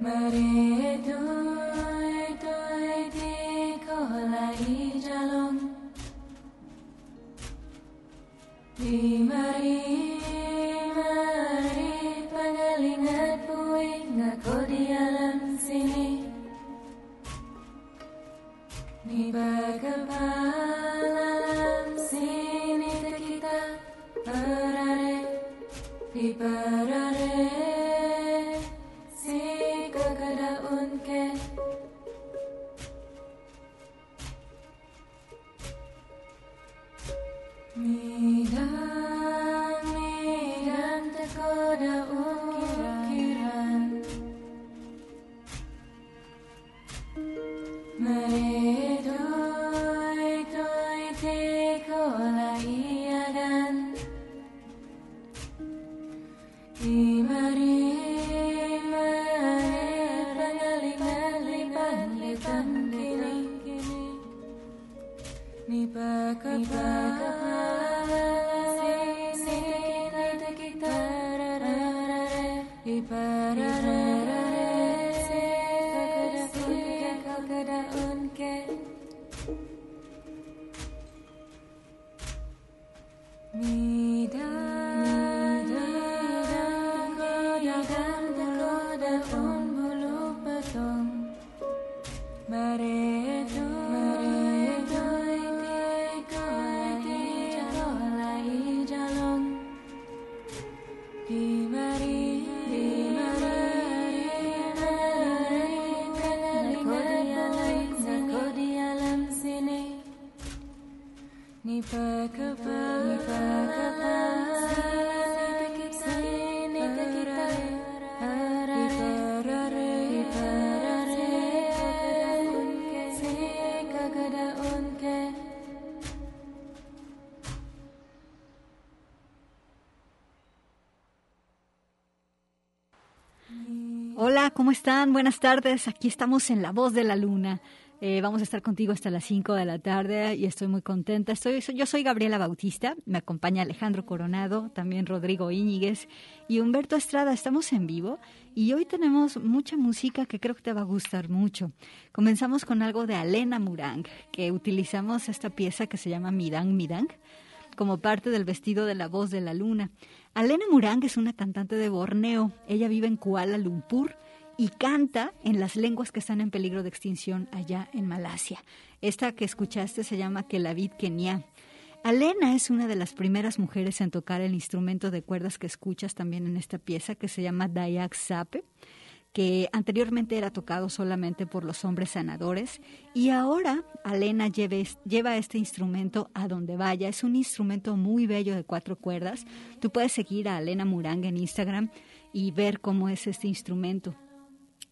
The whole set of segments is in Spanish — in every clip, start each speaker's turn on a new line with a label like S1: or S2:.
S1: Maria ¿cómo están? Buenas tardes. Aquí estamos en La Voz de la Luna. Eh, vamos a estar contigo hasta las 5 de la tarde y estoy muy contenta. Estoy, yo soy Gabriela Bautista, me acompaña Alejandro Coronado, también Rodrigo Íñiguez y Humberto Estrada. Estamos en vivo y hoy tenemos mucha música que creo que te va a gustar mucho. Comenzamos con algo de Alena Murang, que utilizamos esta pieza que se llama Midang Midang como parte del vestido de la voz de la luna. Alena Murang es una cantante de Borneo. Ella vive en Kuala Lumpur y canta en las lenguas que están en peligro de extinción allá en Malasia. Esta que escuchaste se llama Kelavid Kenia. Alena es una de las primeras mujeres en tocar el instrumento de cuerdas que escuchas también en esta pieza que se llama Dayak Sape que anteriormente era tocado solamente por los hombres sanadores y ahora Alena lleva este instrumento a donde vaya. Es un instrumento muy bello de cuatro cuerdas. Tú puedes seguir a Alena Muranga en Instagram y ver cómo es este instrumento.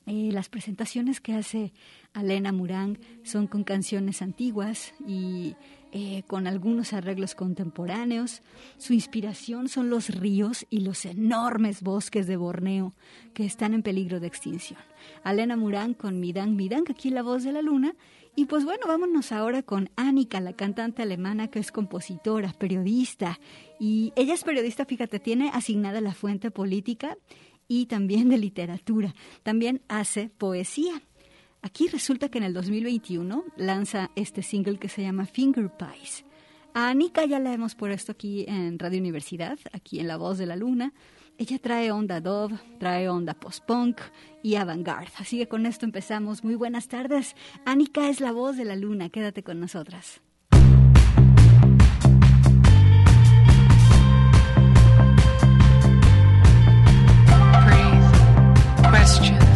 S2: Eh, las presentaciones que hace Alena Murán son con canciones antiguas y eh, con algunos arreglos contemporáneos. Su inspiración son los ríos y los enormes bosques de Borneo que están en peligro de extinción. Alena Murán con Midang Midang, aquí la voz de la luna. Y pues bueno, vámonos ahora con Annika, la cantante alemana que es compositora, periodista. Y ella es periodista, fíjate, tiene asignada la fuente política y también de literatura. También hace poesía. Aquí resulta que en el 2021 lanza este single que se llama Finger Pies. A Anika ya la hemos puesto aquí en Radio Universidad, aquí en La Voz de la Luna. Ella trae onda dove, trae onda post-punk y avant-garde. Así que con esto empezamos. Muy buenas tardes. Anika es la voz de la luna. Quédate con nosotras.
S3: Question.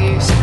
S2: You.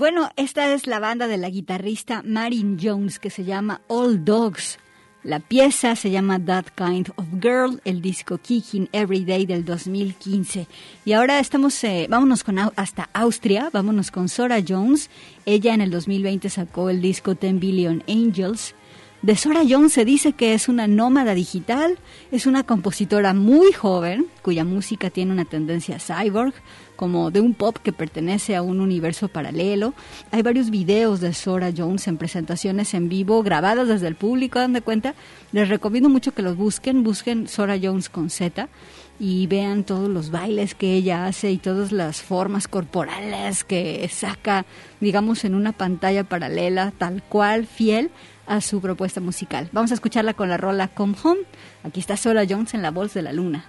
S2: Bueno, esta es la banda de la guitarrista Marin Jones que se llama All Dogs. La pieza se llama That Kind of Girl, el disco Kicking Every Day del 2015. Y ahora estamos, eh, vámonos con, hasta Austria, vámonos con Sora Jones. Ella en el 2020 sacó el disco Ten Billion Angels. De Sora Jones se dice que es una nómada digital, es una compositora muy joven, cuya música tiene una tendencia cyborg, como de un pop que pertenece a un universo paralelo. Hay varios videos de Sora Jones en presentaciones en vivo grabadas desde el público, dan de cuenta. Les recomiendo mucho que los busquen, busquen Sora Jones con Z y vean todos los bailes que ella hace y todas las formas corporales que saca, digamos, en una pantalla paralela, tal cual, fiel a su propuesta musical. Vamos a escucharla con la rola Come Home. Aquí está Sora Jones en la voz de la luna.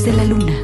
S3: De la luna.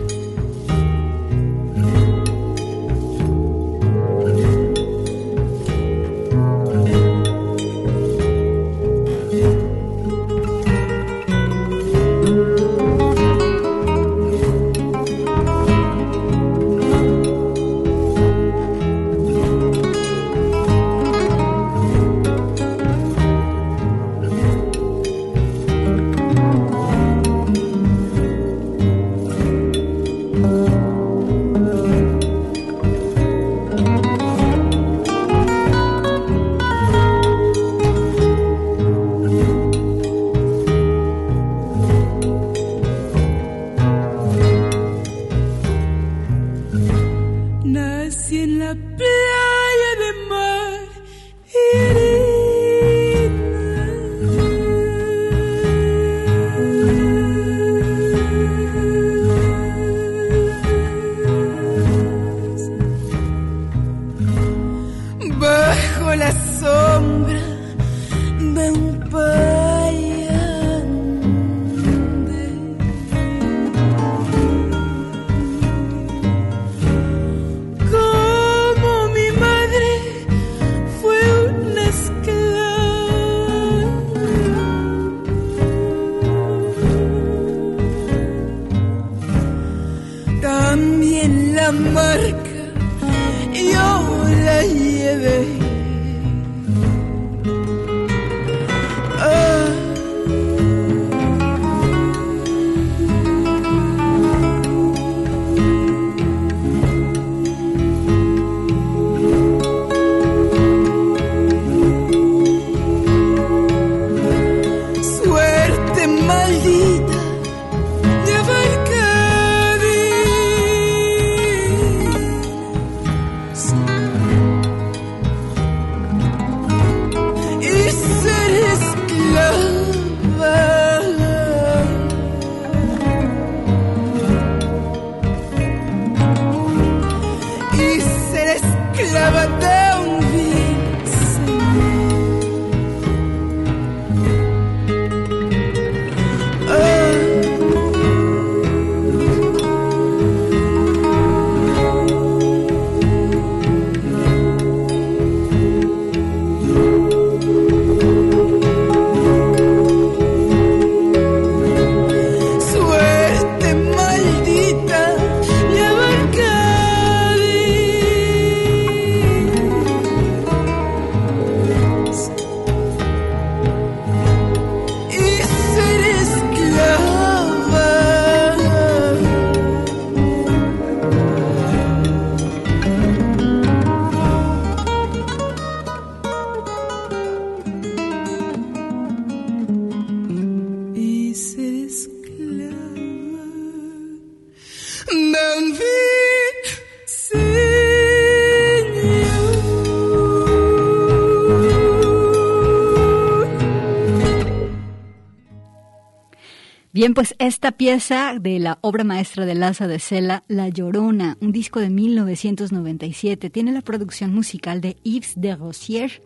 S2: Bien, pues esta pieza de la obra maestra de Laza de Sela, La Llorona, un disco de 1997, tiene la producción musical de Yves de Rossier.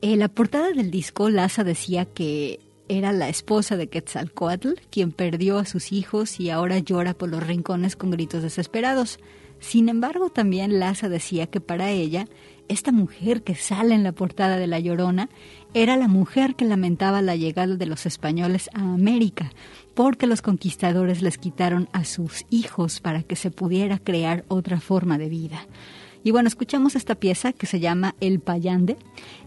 S2: En la portada del disco, Laza decía que era la esposa de Quetzalcoatl, quien perdió a sus hijos y ahora llora por los rincones con gritos desesperados. Sin embargo, también Laza decía que para ella, esta mujer que sale en la portada de La Llorona era la mujer que lamentaba la llegada de los españoles a América, porque los conquistadores les quitaron a sus hijos para que se pudiera crear otra forma de vida. Y bueno, escuchamos esta pieza que se llama El Payande.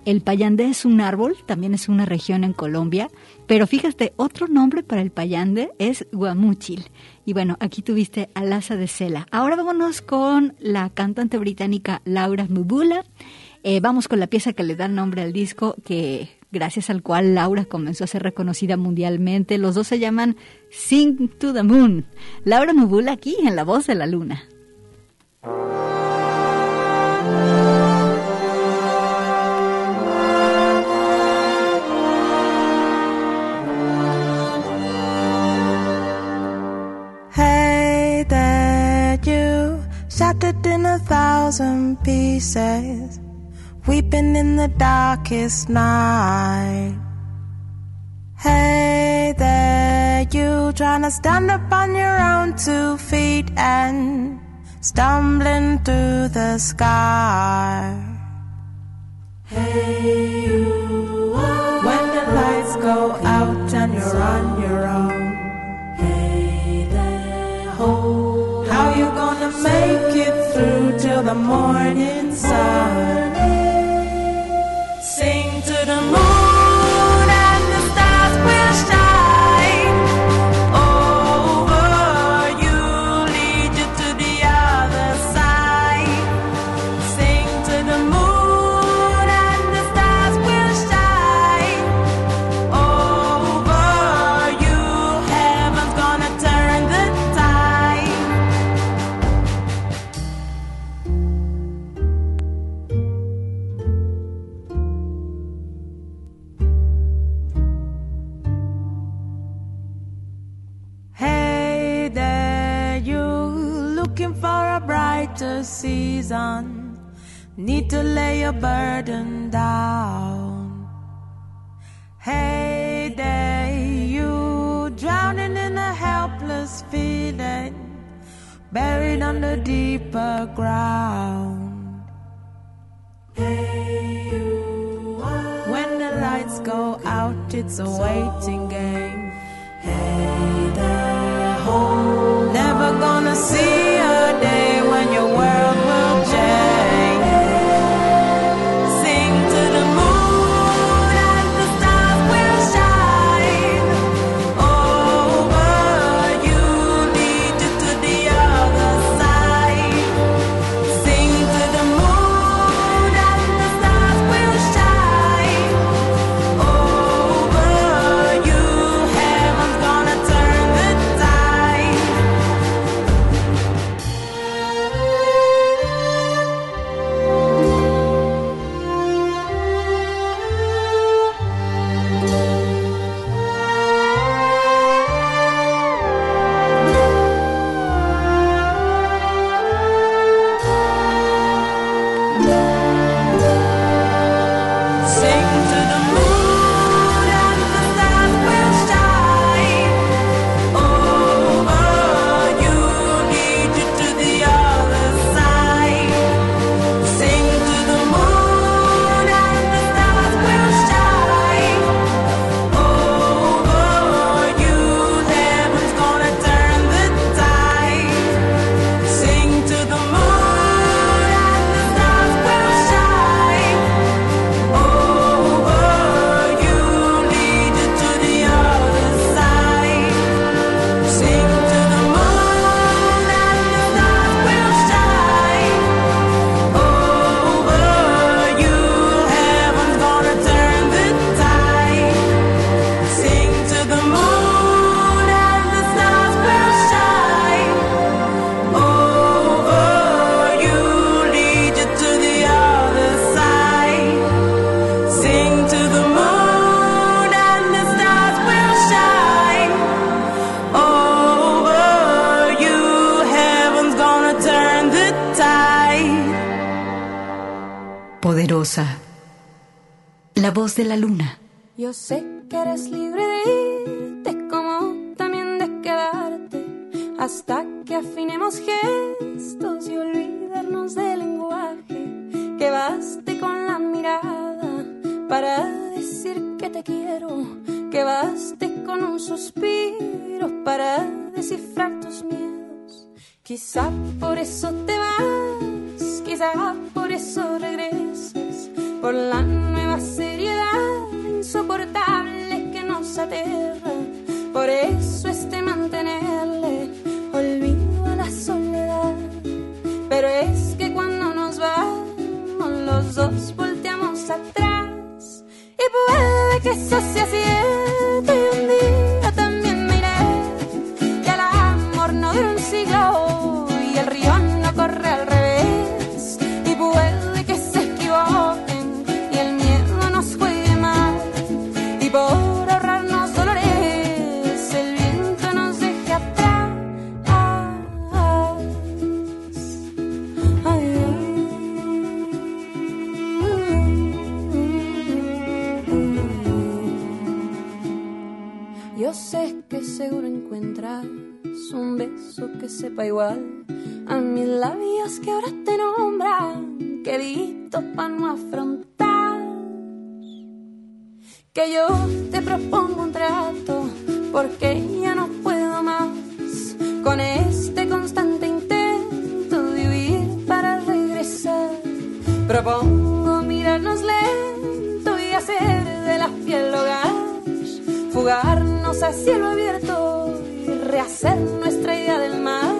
S2: El Payande es un árbol, también es una región en Colombia, pero fíjate, otro nombre para el Payande es Guamúchil. Y bueno, aquí tuviste a Laza de Sela. Ahora vámonos con la cantante británica Laura Mubula. Eh, vamos con la pieza que le da nombre al disco, que gracias al cual Laura comenzó a ser reconocida mundialmente. Los dos se llaman Sing to the Moon. Laura Mubula aquí en La Voz de la Luna.
S4: Shattered in a thousand pieces. weeping in the darkest night. Hey there, you trying to stand up on your own two feet and stumbling through the sky. Hey, you when the lights go out and you're on your own. Hey there, ho, how you gonna make till the morning sun? Sing to the moon. Season. Need to lay your burden down. Hey there, you drowning in a helpless feeling, buried under deeper ground. Hey, you when the lights go out, it's a waiting game. Hey there, home. Never gonna see a day
S5: de la luna.
S1: Yo sé que eres libre de que ahora te nombran, querido para no afrontar. Que yo te propongo un trato porque ya no puedo más con este constante intento de huir para regresar. Propongo mirarnos lento y hacer de la piel hogar, fugarnos a cielo abierto y rehacer nuestra idea del mar,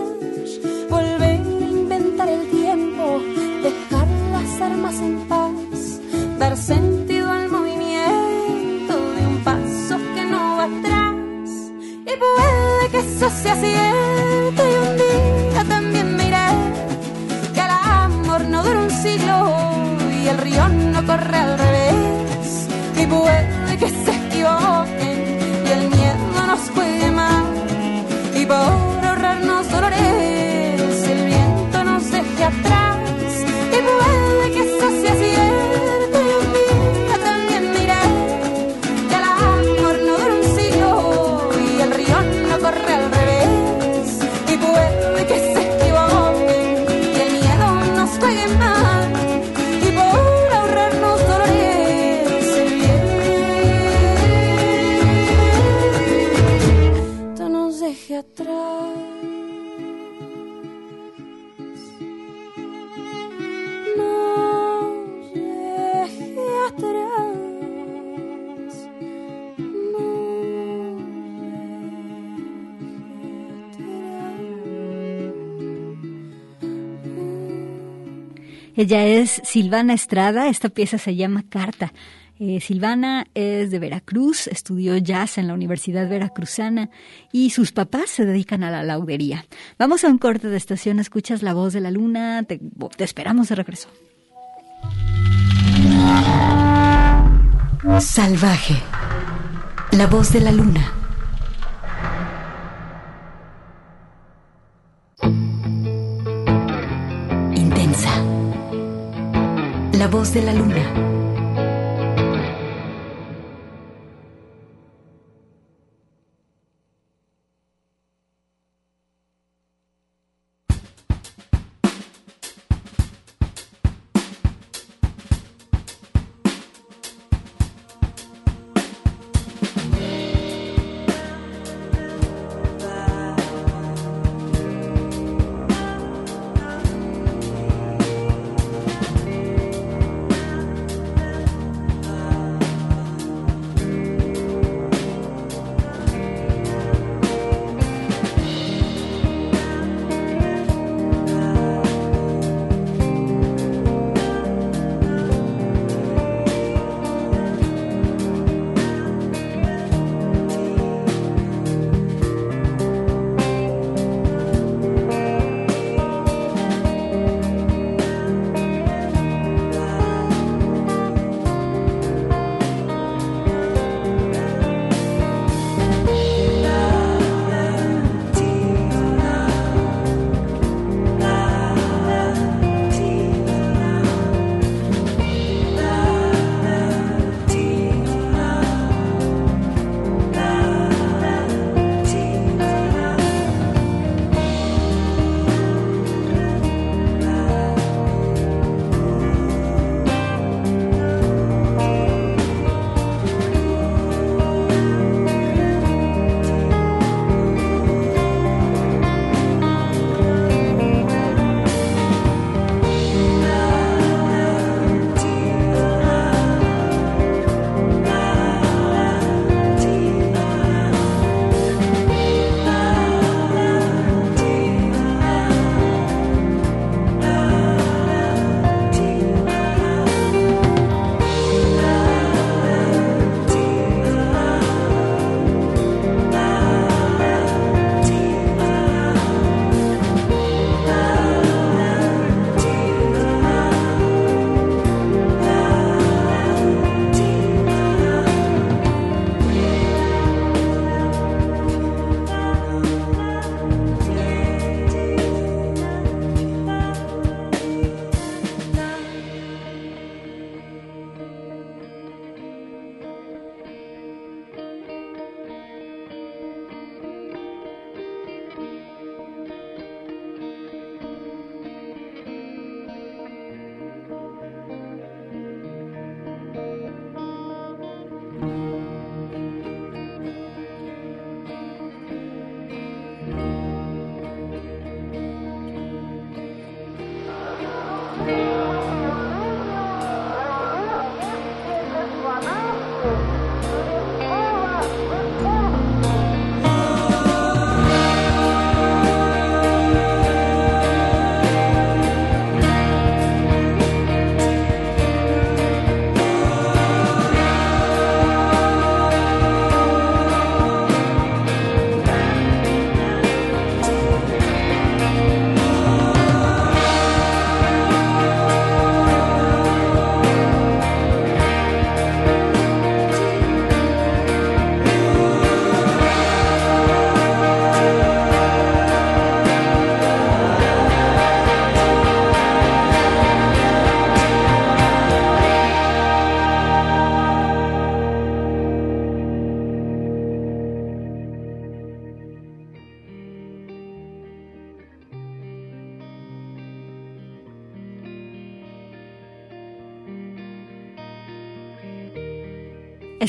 S1: Y puede que eso sea cierto y un día también me iré, que el amor no dura un siglo y el río no corre al revés. Y puede que se equivoquen y el miedo nos juegue mal. Y por ahorrarnos dolores, el viento nos deje atrás.
S2: Ella es Silvana Estrada, esta pieza se llama Carta. Eh, Silvana es de Veracruz, estudió jazz en la Universidad Veracruzana y sus papás se dedican a la laudería. Vamos a un corte de estación, escuchas la voz de la luna, te, te esperamos de regreso.
S5: Salvaje. La voz de la luna. La voz de la luna.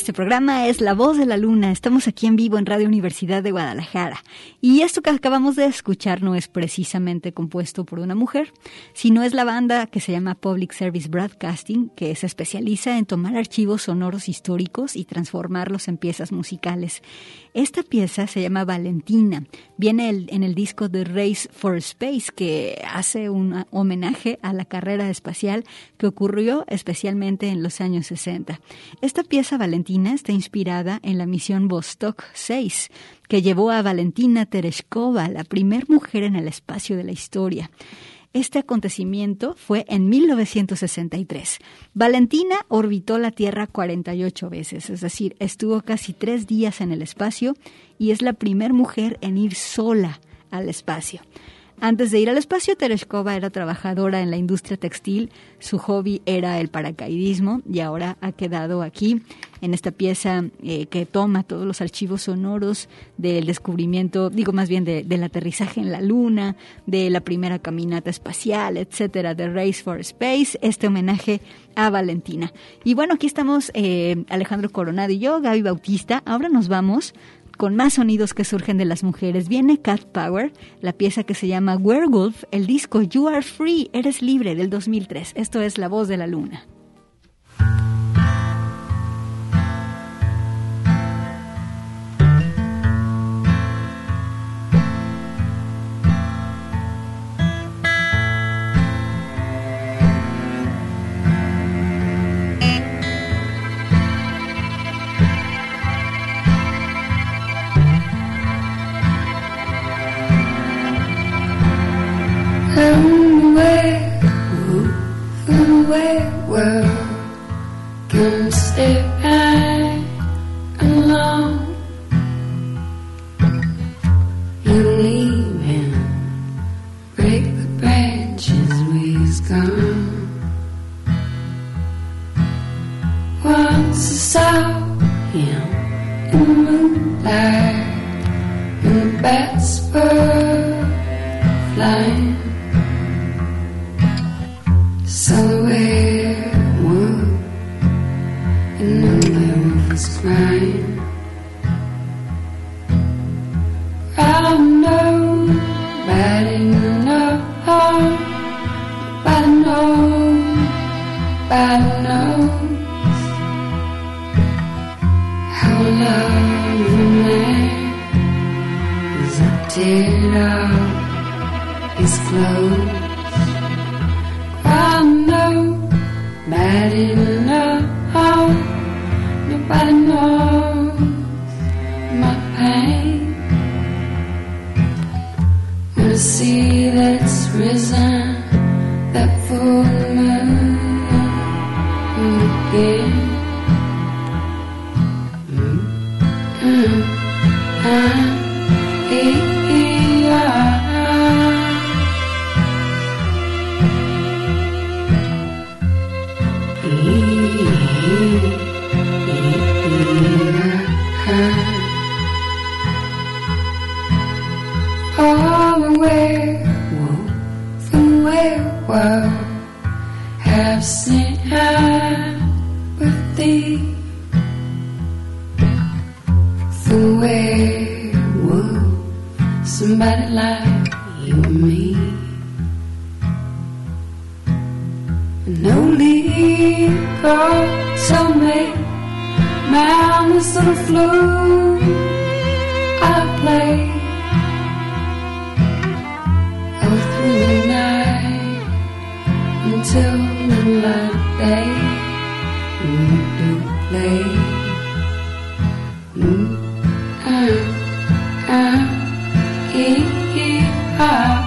S6: Este programa es La Voz de la Luna. Estamos aquí en vivo en Radio Universidad de Guadalajara. Y esto que acabamos de escuchar no es precisamente compuesto por una mujer, sino es la banda que se llama Public Service Broadcasting, que se especializa en tomar archivos sonoros históricos y transformarlos en piezas musicales. Esta pieza se llama Valentina. Viene en el disco de Race for Space, que hace un homenaje a la carrera espacial que ocurrió especialmente en los años 60. Esta pieza Valentina está inspirada en la misión Vostok 6, que llevó a Valentina Tereshkova, la primer mujer en el espacio de la historia. Este acontecimiento fue en 1963. Valentina orbitó la Tierra 48 veces, es decir, estuvo casi tres días en el espacio y es la primera mujer en ir sola al espacio. Antes de ir al espacio, Tereshkova era trabajadora en la industria textil, su hobby era el paracaidismo y ahora ha quedado aquí en esta pieza eh, que toma todos los archivos sonoros del descubrimiento, digo más bien del aterrizaje en la Luna, de la primera caminata espacial, etcétera, de Race for Space, este homenaje a Valentina. Y bueno, aquí estamos eh, Alejandro Coronado y yo, Gaby Bautista. Ahora nos vamos con más sonidos que surgen de las mujeres. Viene Cat Power, la pieza que se llama Werewolf, el disco You Are Free, Eres Libre del 2003. Esto es La Voz de la Luna.
S3: to
S6: stay back and alone. You leave him, break the branches where he's gone. Once saw him in the moonlight, and the bats were flying. So in my day. You play. Ah, ah, ah.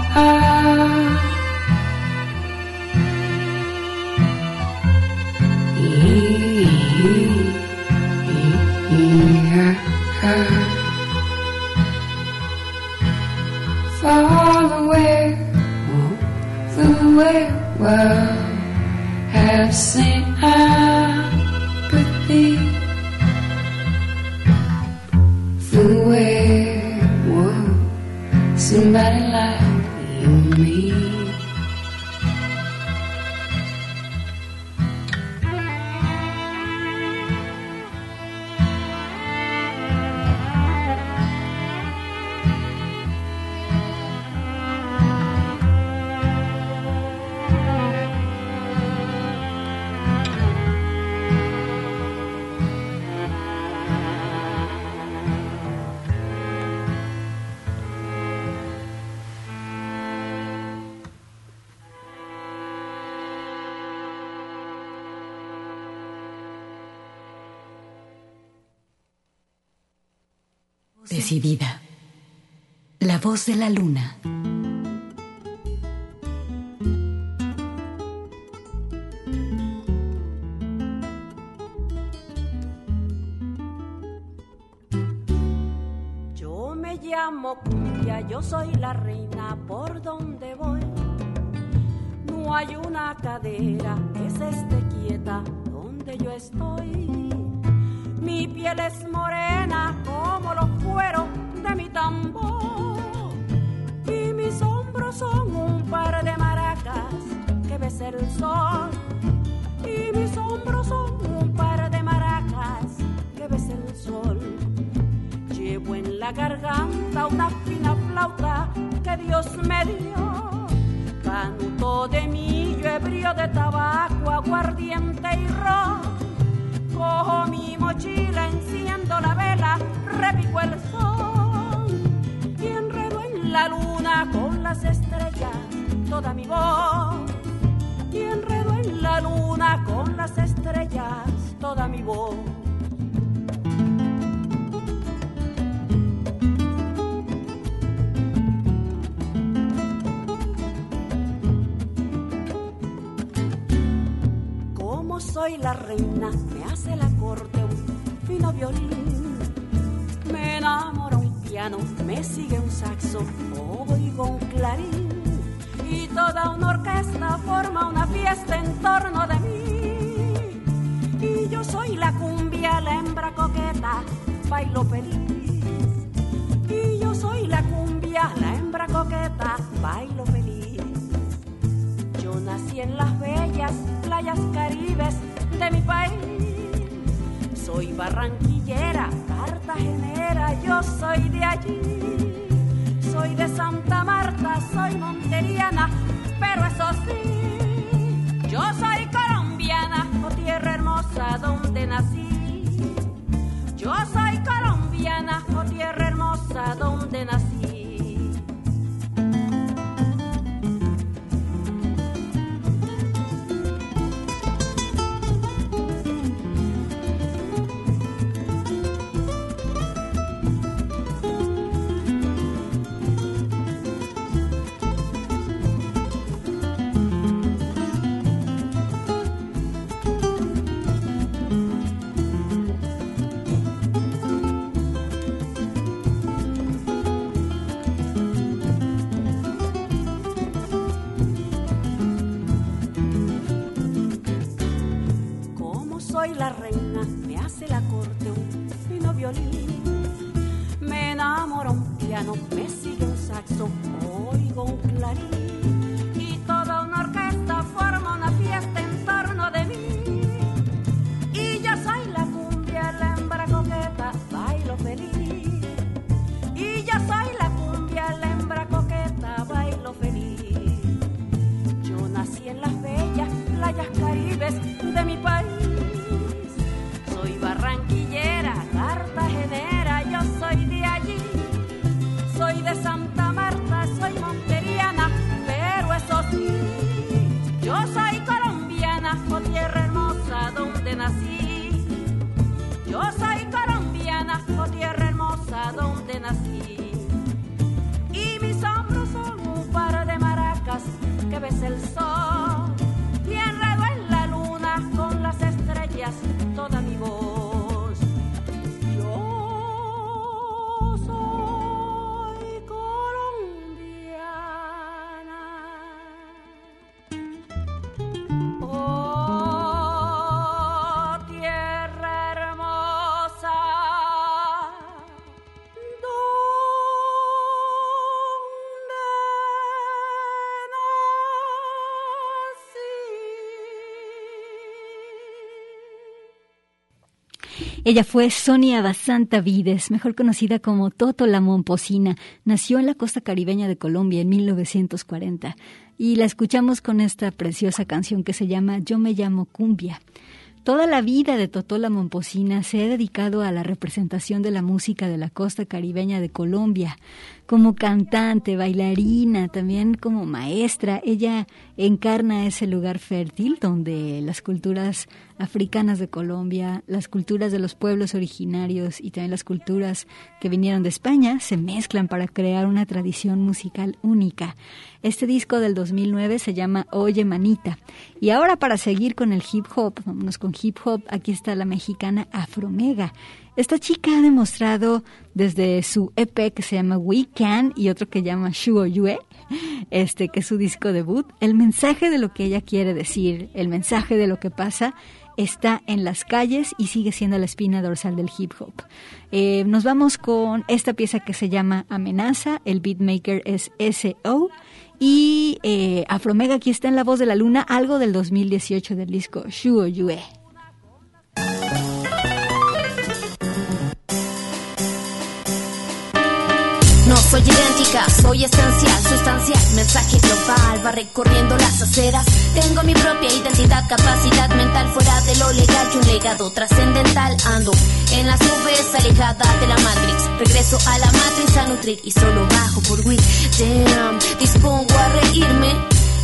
S3: La voz de la luna.
S7: Yo me llamo Cumbia, yo soy la reina por donde voy. No hay una cadera que se esté quieta donde yo estoy. Mi piel es morena cueros de mi tambor. Y mis hombros son un par de maracas que besa el sol. Y mis hombros son un par de maracas que besa el sol. Llevo en la garganta una fina flauta que Dios me dio. Canto de millo, ebrio de tabaco, aguardiente y ron. Cojo mi mochila, enciendo la vela, repico el sol y enredo en la luna con las estrellas toda mi voz. Y enredo en la luna con las estrellas toda mi voz. Como soy la reina, hace la corte un fino violín. Me enamora un piano, me sigue un saxo, oigo un clarín. Y toda una orquesta forma una fiesta en torno de mí. Y yo soy la cumbia, la hembra coqueta, bailo feliz. Y yo soy la cumbia, la hembra coqueta, bailo feliz. Yo nací en las bellas playas caribes de mi país. Soy barranquillera, cartagenera, yo soy de allí. Soy de Santa Marta, soy monteriana, pero eso sí, yo soy colombiana, oh tierra hermosa donde nací.
S2: Ella fue Sonia Basanta Vides, mejor conocida como Toto la Momposina. Nació en la costa caribeña de Colombia en 1940 y la escuchamos con esta preciosa canción que se llama Yo me llamo Cumbia. Toda la vida de Totola Momposina se ha dedicado a la representación de la música de la costa caribeña de Colombia. Como cantante, bailarina, también como maestra. Ella encarna ese lugar fértil donde las culturas africanas de Colombia, las culturas de los pueblos originarios y también las culturas que vinieron de España se mezclan para crear una tradición musical única. Este disco del 2009 se llama Oye Manita. Y ahora para seguir con el hip hop, vámonos con hip hop, aquí está la mexicana Afromega. Esta chica ha demostrado desde su EP que se llama We Can y otro que llama Shuo Yue, este que es su disco debut, el mensaje de lo que ella quiere decir, el mensaje de lo que pasa está en las calles y sigue siendo la espina dorsal del hip hop. Eh, nos vamos con esta pieza que se llama Amenaza, el beatmaker es S.O. Y eh, Afromega aquí está en La Voz de la Luna, algo del 2018 del disco Shuo Yue.
S1: Soy idéntica, soy esencial, sustancial, mensaje global, va recorriendo las aceras. Tengo mi propia identidad, capacidad mental fuera de lo legal y un legado trascendental. Ando en las nubes, alejada de la Matrix. Regreso a la matriz a nutrir y solo bajo por Wii. Damn, dispongo a reírme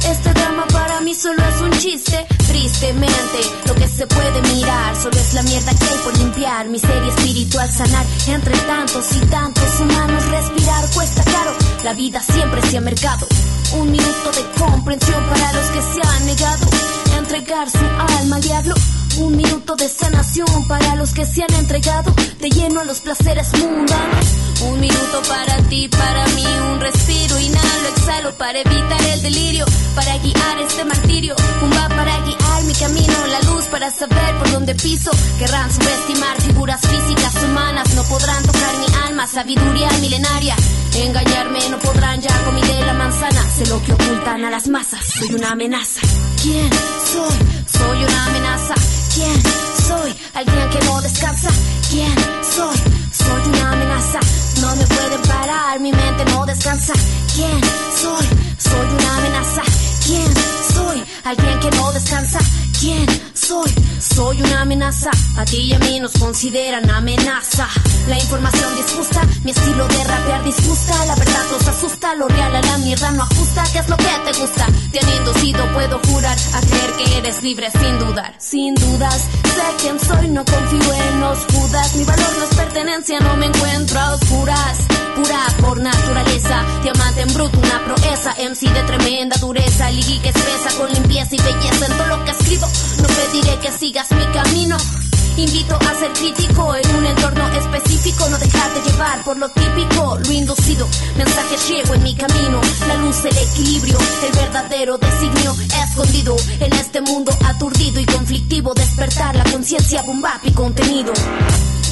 S1: este drama mí solo es un chiste, tristemente. Lo que se puede mirar solo es la mierda que hay por limpiar. Miseria espiritual sanar entre tantos y tantos humanos. Respirar cuesta caro, la vida siempre se ha mercado. Un minuto de comprensión para los que se han negado entregar su alma al diablo. Un minuto de sanación para los que se han entregado de lleno a los placeres mundanos. Un minuto para ti, para mí, un respiro, inhalo, exhalo para evitar el delirio, para guiar este martirio. Va para guiar mi camino, la luz para saber por dónde piso. Querrán subestimar figuras físicas humanas, no podrán tocar mi alma, sabiduría milenaria. Engañarme no podrán, ya comí de la manzana, sé lo que ocultan a las masas, soy una amenaza. ¿Quién soy? Soy una amenaza. ¿Quién soy? Alguien que no descansa. ¿Quién soy? Soy una amenaza. No me pueden parar, mi mente no descansa. ¿Quién soy? Soy una amenaza. ¿Quién soy? Alguien que no descansa. ¿Quién soy? Soy una amenaza. A ti y a mí nos consideran amenaza. La información disgusta, mi estilo de rapear disgusta. La verdad nos asusta, lo real a la mierda no ajusta. ¿Qué es lo que te gusta? Te han inducido, puedo jurar, a creer que eres libre sin dudar. Sin dudas, sé quién soy, no confío en los judas. Mi valor no es pertenencia, no me encuentro a oscuras. Pura por naturaleza, diamante en bruto, una proeza. MC de tremenda dureza, ligui que expresa con limpieza y belleza en todo lo que escribo. No pediré que sigas mi camino. Invito a ser crítico en un entorno específico, no dejarte llevar por lo típico, lo inducido. Mensaje ciego en mi camino, la luz, el equilibrio, el verdadero designio escondido en este mundo aturdido y conflictivo. Despertar la conciencia, bomba y contenido.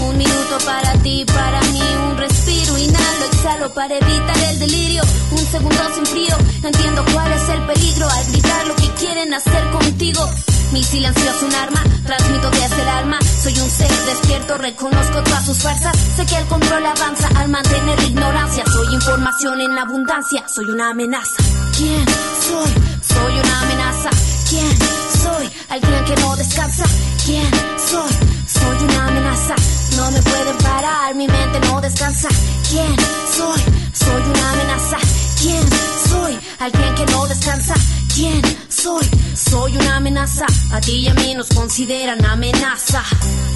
S1: Un minuto para ti, para mí, un respiro, inhalo, exhalo para evitar el delirio. Un segundo sin frío, entiendo cuál es el peligro al gritar lo que quieren hacer contigo. Mi silencio es un arma, transmito desde el alma. Soy un ser despierto, reconozco todas sus fuerzas. Sé que el control avanza al mantener ignorancia. Soy información en abundancia, soy una amenaza. ¿Quién soy? Soy una amenaza. ¿Quién soy? Alguien que no descansa. ¿Quién soy? Soy una amenaza. No me pueden parar, mi mente no descansa. ¿Quién soy? Soy una amenaza. ¿Quién soy? Alguien que no descansa. ¿Quién soy? Soy una amenaza. A ti y a mí nos consideran amenaza.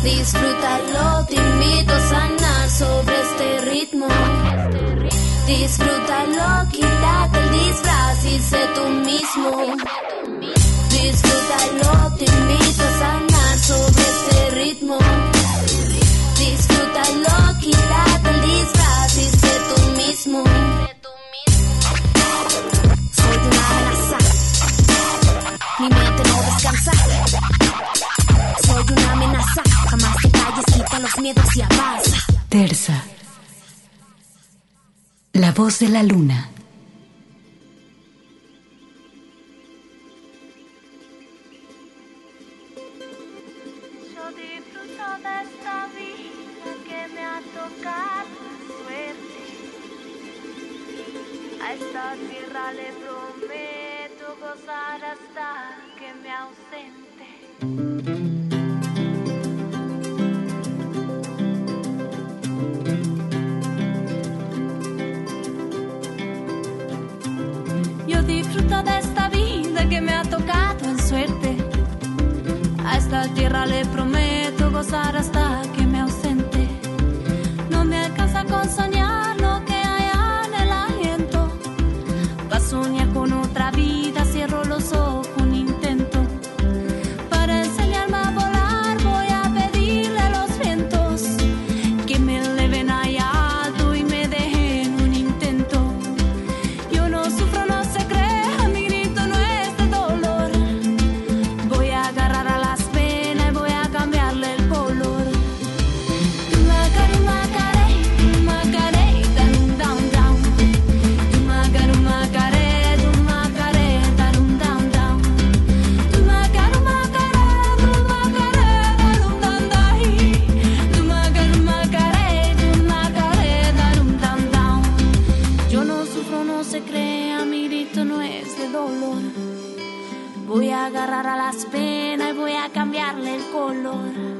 S1: Disfrútalo, te invito a sanar sobre este ritmo. Disfrútalo, quítate el disfraz y sé tú mismo. Disfrútalo, te invito a sanar sobre este ritmo. Disfrútalo, quítate el disfraz y sé tú mismo. Mi mente no descansa. Soy una amenaza. Jamás te calles, quita los miedos y avanza.
S3: Terza. La voz de la luna.
S8: Yo disfruto de esta vida que gozar hasta que me ausente.
S1: Yo disfruto de esta vida que me ha tocado en suerte. A esta tierra le prometo gozar hasta que me ausente. No me alcanza con soñar. Color.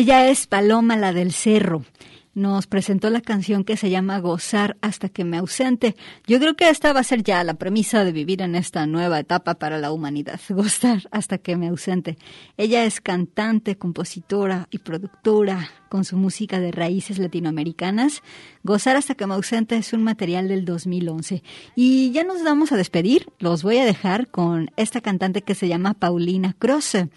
S2: Ella es Paloma, la del Cerro. Nos presentó la canción que se llama Gozar hasta que me ausente. Yo creo que esta va a ser ya la premisa de vivir en esta nueva etapa para la humanidad. Gozar hasta que me ausente. Ella es cantante, compositora y productora con su música de raíces latinoamericanas. Gozar hasta que me ausente es un material del 2011. Y ya nos vamos a despedir. Los voy a dejar con esta cantante que se llama Paulina Croce.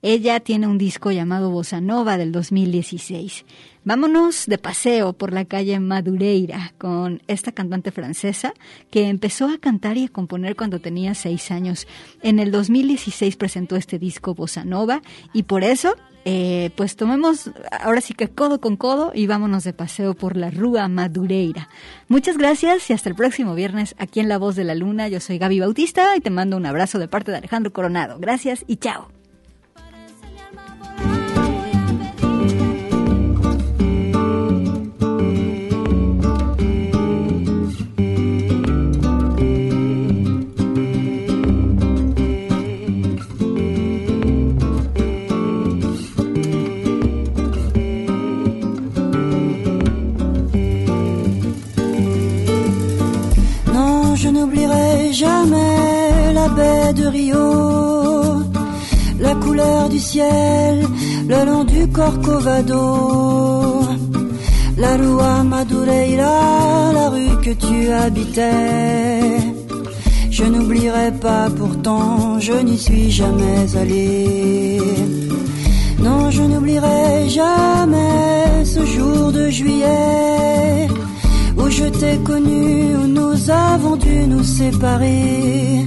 S2: Ella tiene un disco llamado Bossa Nova del 2016. Vámonos de paseo por la calle Madureira con esta cantante francesa que empezó a cantar y a componer cuando tenía seis años. En el 2016 presentó este disco Bossa Nova y por eso eh, pues tomemos ahora sí que codo con codo y vámonos de paseo por la Rúa Madureira. Muchas gracias y hasta el próximo viernes aquí en La Voz de la Luna. Yo soy Gaby Bautista y te mando un abrazo de parte de Alejandro Coronado. Gracias y chao.
S9: La couleur du ciel le long du Corcovado, La Rua Madureira, la rue que tu habitais. Je n'oublierai pas pourtant, je n'y suis jamais allé. Non, je n'oublierai jamais ce jour de juillet où je t'ai connu, où nous avons dû nous séparer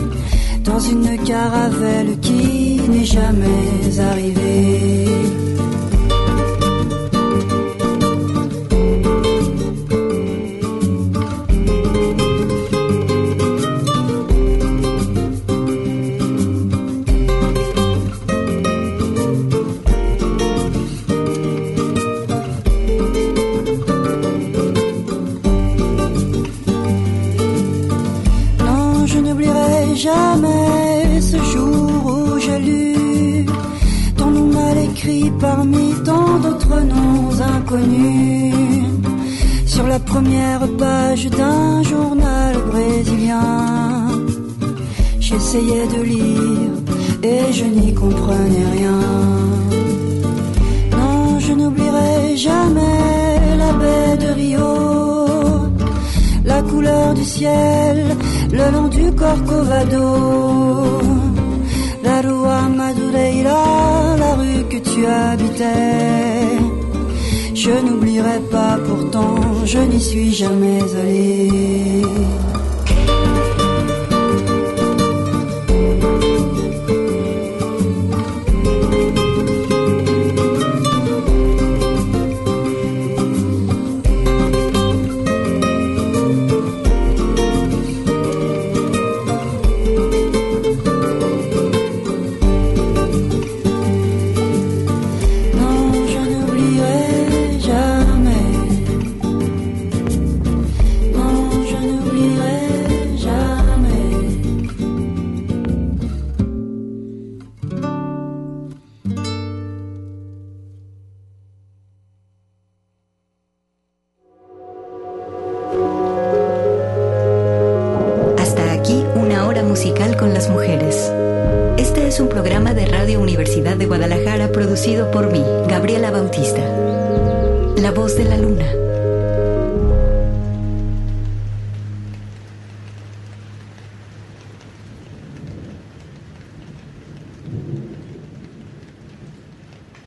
S9: dans une caravelle qui n'est jamais arrivée. Parmi tant d'autres noms inconnus sur la première page d'un journal brésilien. J'essayais de lire et je n'y comprenais rien. Non, je n'oublierai jamais la baie de Rio, la couleur du ciel le long du Corcovado. La Rua Madureira, la rue tu habitais. Je n'oublierai pas pourtant, je n'y suis jamais allé.